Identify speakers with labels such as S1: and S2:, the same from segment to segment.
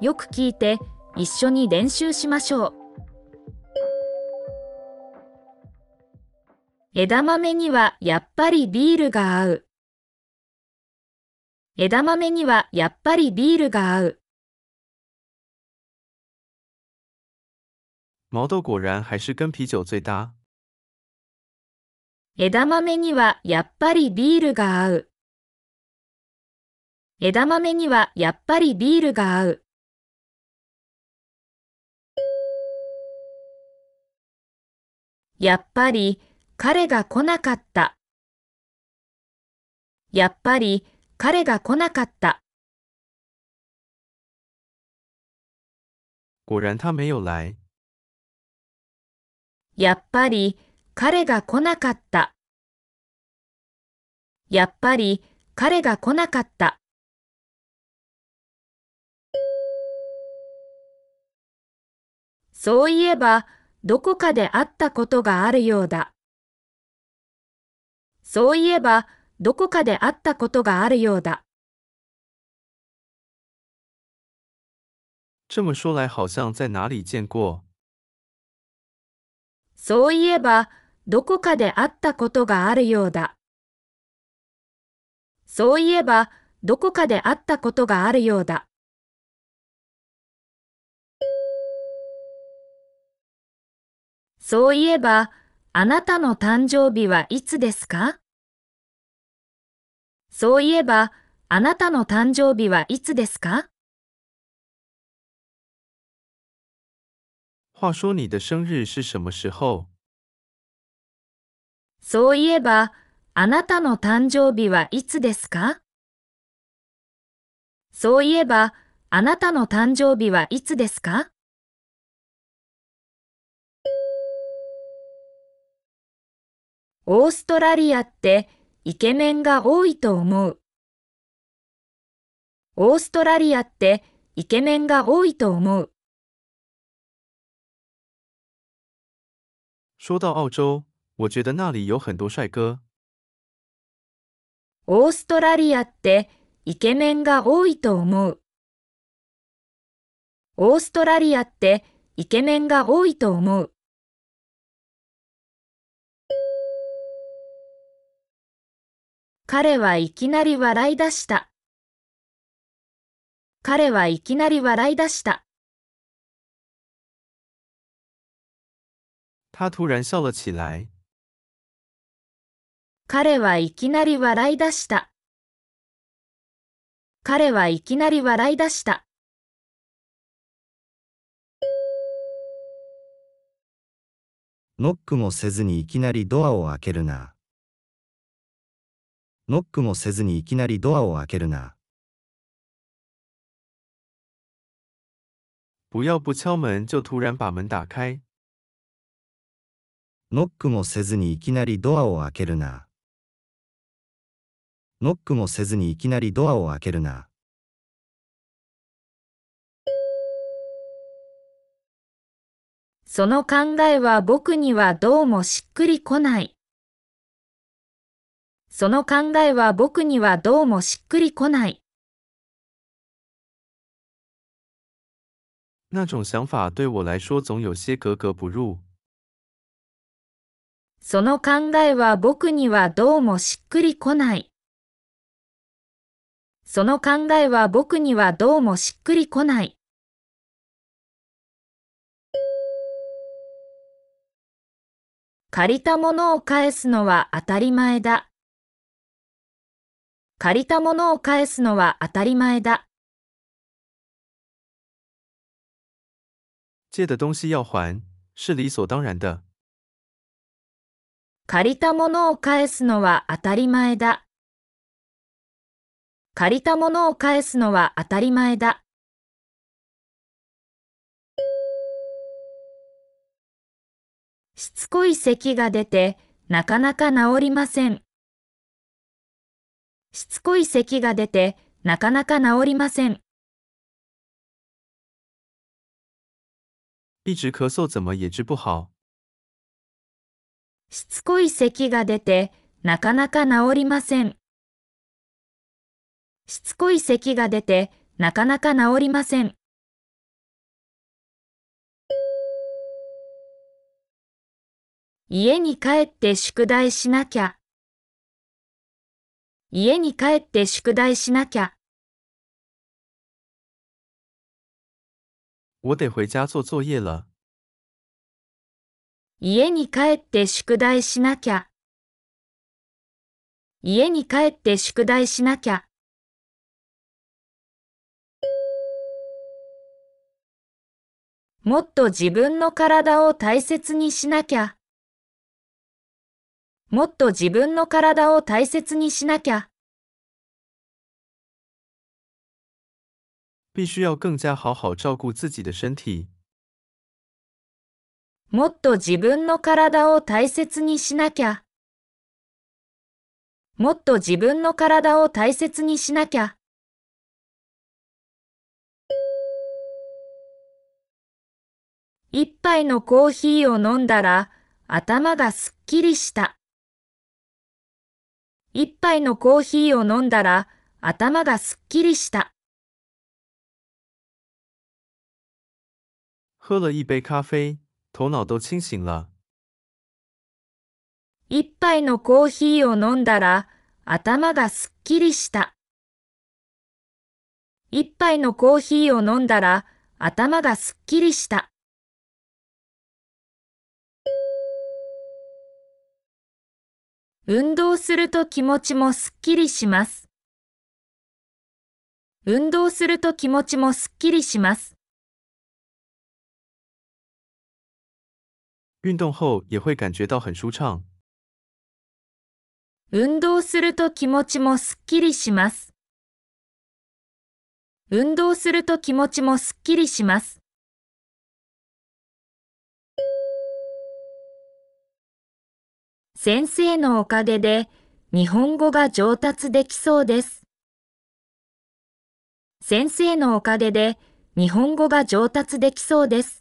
S1: よく聞いて一緒に練習しましょう。枝豆にはやっぱりビールが合う。枝豆にはやっぱりビールが合う。
S2: 毛豆果然还是跟啤酒最搭。
S1: 枝豆にはやっぱりビールが合う。枝豆にはやっぱりビールが合う。やっぱり彼が来なかった。やっぱり彼が来なかった。
S2: 果然他没有来。
S1: やっぱり彼が来なかった。やっぱり彼が来なかった。そういえば、どこかで会ったことがあるようだ。そういえば、どこかで会ったことがあるようだ。
S2: 这么说来，好像在哪里见过。
S1: そういえば、どこかで会ったことがあるようだ。そういえば、どこかで会ったことがあるようだ。そういえば、あなたの誕生日はいつですか？そういえば、あなたの誕生日はいつですか？
S2: 话说你的生日是什么时候？
S1: そういえば、あなたの誕生日はいつですか？そういえば、あなたの誕生日はいつですか？オーストラリアってイケメンが多いと思う。オーストラリアってイケメンが多いと思う。
S2: 说到澳洲，我觉得那里有很多帅哥。
S1: オーストラリアってイケメンが多いと思う。オーストラリアってイケメンが多いと思う。彼はいきなり笑い出した。彼はいきなり笑い出した。
S2: 他突然笑了起来。
S1: 彼はいきなり笑い出した。彼はいきなり笑い出した。
S3: ノックもせずにいきなりドアを開けるな。ノックもせずにいきなりドアを開けるな。
S2: 不要不敲门就突然把门打开。
S3: ノックもせずにいきなりドアを開けるな。ノックもせずにいきなりドアを開けるな。
S1: その考えは僕にはどうもしっくりこない。その考えは僕にはどうもしっくりこない。
S2: 那种想法对我来说总有些格格不入。
S1: その考えは僕にはどうもしっくりこない。その考えは僕にはどうもしっくりこない。借りたものを返すのは当たり前だ。借りたものを返すのは当たり前だ。
S2: 借的东西要还，是理所当然的。
S1: 借りたものを返すのは当たり前だ。借りたものを返すのは当たり前だ。しつこい咳が出て、なかなか治りません。しつこい咳が出て、なかなか治りません。
S2: 一直咳嗽怎么也治不好？
S1: しつこい咳が出て、なかなか治りません。しつこい咳が出て、なかなか治りません。家に帰って宿題しなきゃ。家に帰って宿題しなきゃ。
S2: 我得回家做作业了。
S1: 家に帰って宿題しなきゃ。家に帰って宿題しなきゃ。もっと自分の体を大切にしなきゃ。もっと自分の体を大切にしなきゃ。
S2: 必须要更加好好照顾自己的身体。
S1: もっと自分の体を大切にしなきゃ。もっと自分の体を大切にしなきゃ。一杯のコーヒーを飲んだら頭がすっきりした。一杯のコーヒーを飲んだら頭がすっきりした。
S2: 喝了一杯咖啡，头脑都清醒了。
S1: 一杯のコーヒーを飲んだら頭がすっきりした。一杯のコーヒーを飲んだら頭がすっきりした。運動すると気持ちもすっきりします。運動すると気持ちもすっきりします。
S2: 运动后也会感觉到很舒畅。
S1: 運動すると気持ちもすっきりします。運動すると気持ちもすっきりします。先生のおかげで日本語が上達できそうです。先生のおかげで日本語が上達できそうです。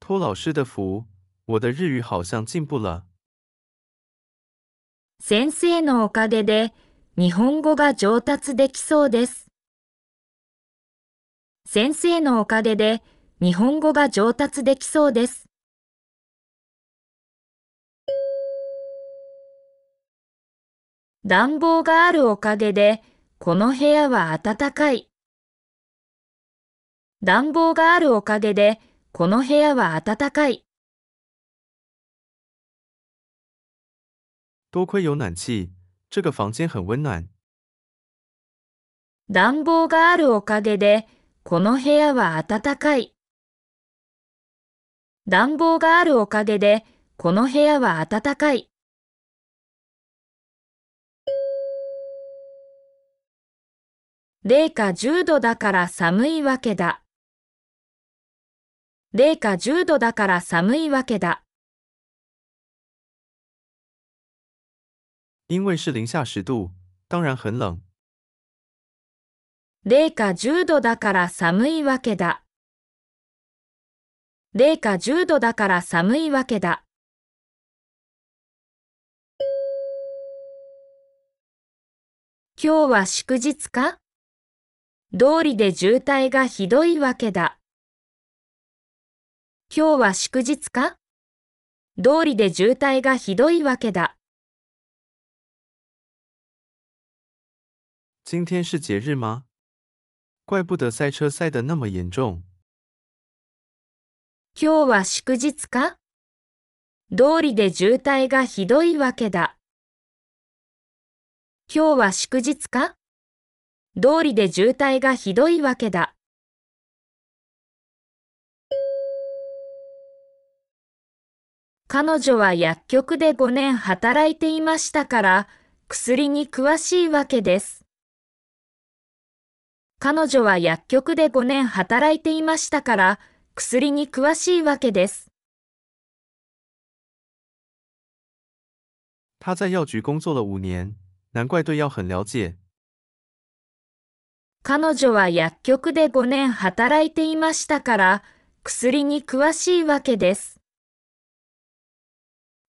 S2: 托老师的福，我的日语好像进步了。
S1: 先生のおかげで日本語が上達できそうです。先生のおかげで日本語が上達できそうです。暖房があるおかげで、この部屋は暖かい。暖房があるおかげで、この部屋は暖かい。
S2: 多亏有暖气，这个房间很温暖。
S1: 暖房があるおかげで、この部屋は暖かい。暖房があるおかげで、この部屋は暖かい。零下10度だから寒いわけだ。零下10度だから寒いわけだ。
S2: 因为是零下十度，当然很冷。
S1: 零下10度だから寒いわけだ。零下10度だから寒いわけだ。今日は祝日か？通りで渋滞がひどいわけだ。今日は祝日か？通りで渋滞がひどいわけだ。
S2: 今天是节日吗？怪不得塞车塞得那么严重。
S1: 今日は祝日か？通りで渋滞がひどいわけだ。今日は祝日か？通りで渋滞がひどいわけだ。彼女は薬局で5年働いていましたから薬に詳しいわけです。彼女は薬局で5年働いていましたから薬に詳しいわけです。
S2: 他在药局工作了五年，难怪对药很了解。
S1: 彼女は薬局で5年働いていましたから薬に詳しいわけです。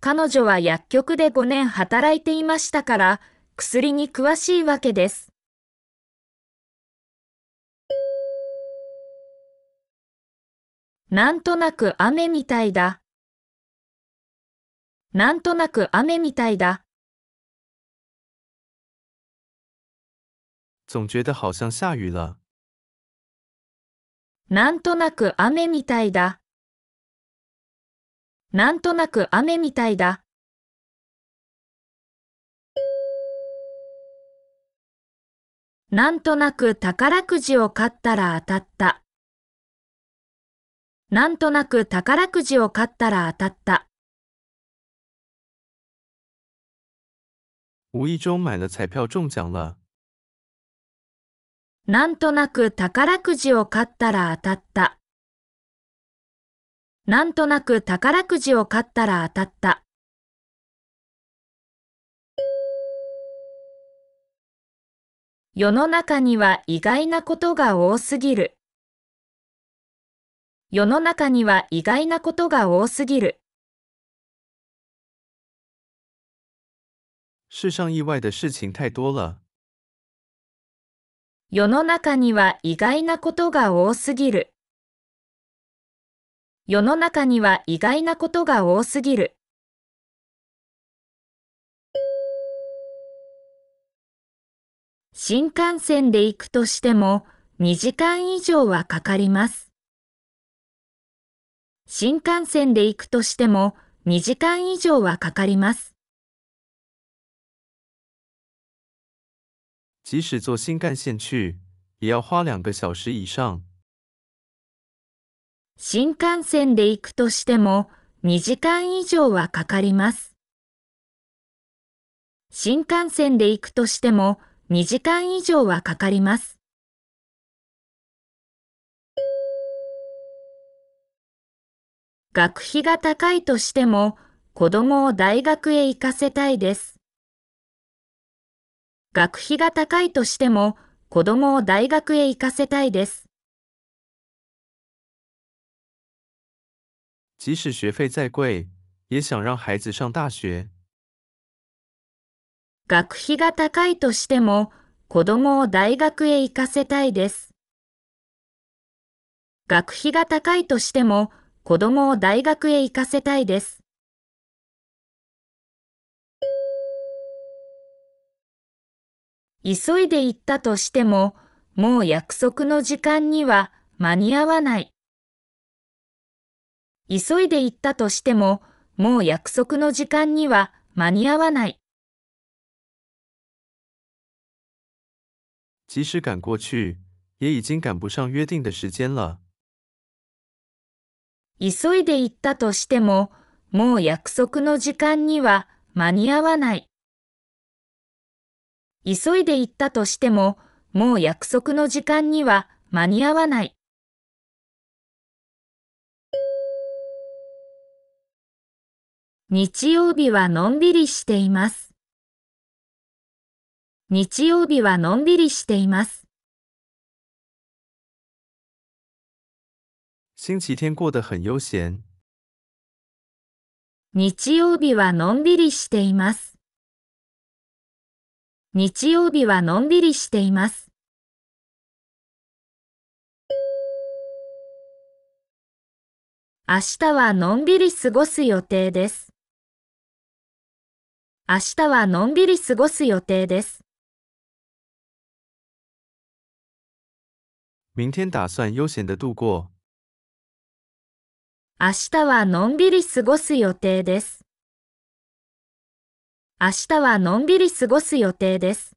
S1: 彼女は薬局で5年働いていましたから薬に詳しいわけです。なんとなく雨みたいだ。なんとなく雨みたいだ。
S2: 总觉得好像下雨了。
S1: なんとなく雨みたいだ。なんとなく雨みたいだ。なんとなく宝くじを買ったら当たった。なんとなく宝くじを買ったら当たった。
S2: 无意中买了彩票中奖了。
S1: なんとなく宝くじを買ったら当たった。なんとなく宝くじを買ったら当たった。世の中には意外なことが多すぎる。世の中には意外なことが多すぎる。
S2: 世上意外的事情太多了。
S1: 世の中には意外なことが多すぎる。世の中には意外なことが多すぎる。新幹線で行くとしても2時間以上はかかります。新幹線で行くとしても2時間以上はかかります。
S2: 即使坐新干线去，也要花两个小时以上。
S1: 新幹線で行くとしても2時間以上はかかります。新幹線で行くとしても2時間以上はかかります。学費が高いとしても子供を大学へ行かせたいです。学費が高いとしても子供を大学へ行かせたいです。
S2: 即使学费再贵，也想让孩子上大学。
S1: 学費が高いとしても子供を大学へ行かせたいです。学費が高いとしても子供を大学へ行かせたいです。急いで行ったとしても、もう約束の時間には間に合わない。急いで行ったとしても、もう約束の時間には間に合わない。
S2: 即使赶过去，也已经赶不上约定的时间了。
S1: 急いで行ったとしても、もう約束の時間には間に合わない。急いで行ったとしても、もう約束の時間には間に合わない。日曜日はのんびりしています。日曜日はのんびりしています。
S2: 星期天过得很悠闲。
S1: 日曜日はのんびりしています。日曜日はのんびりしています。明日はのんびり過ごす予定です。明日はのんびり過ごす予定です。
S2: 明天打算悠闲的度过。
S1: 明日はのんびり過ごす予定です。明日はのんびり過ごす予定です。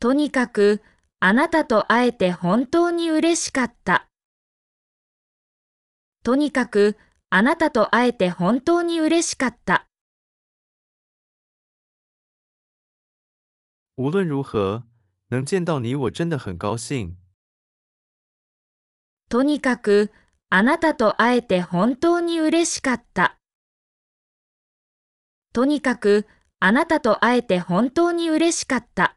S1: とにかく、あなたと会えて本当に嬉しかった。とにかく、あなたと会えて本当に嬉しかった。
S2: 無論如何、能见到你我真的很高兴。
S1: とにかく、あなたと会えて本当に嬉しかった。とにかく、あなたと会えて本当に嬉しかった。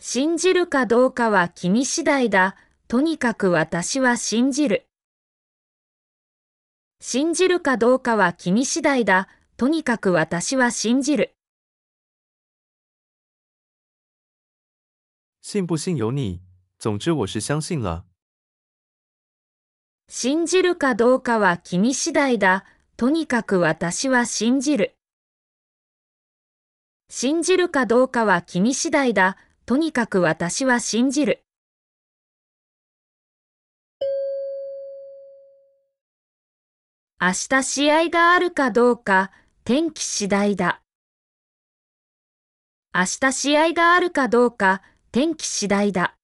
S1: 信じるかどうかは君次第だ。とにかく私は信じる。信じるかどうかは君次第だ。とにかく私は信じる。
S2: 信不信由你。总之我是相信了。
S1: 信じるかどうかは君次第だ。とにかく私は信じる。信じるかどうかは君次第だ。とにかく私は信じる。明日試合があるかどうか天気次第だ。明日試合があるかどうか天気次第だ。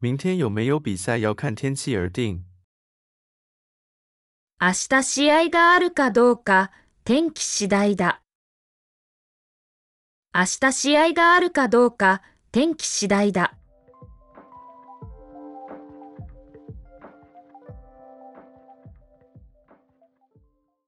S2: 明天有没有比赛要看天气而定？
S1: 明日試合があるかどうか天気次第だ。明日試合があるかどうか天気次第だ。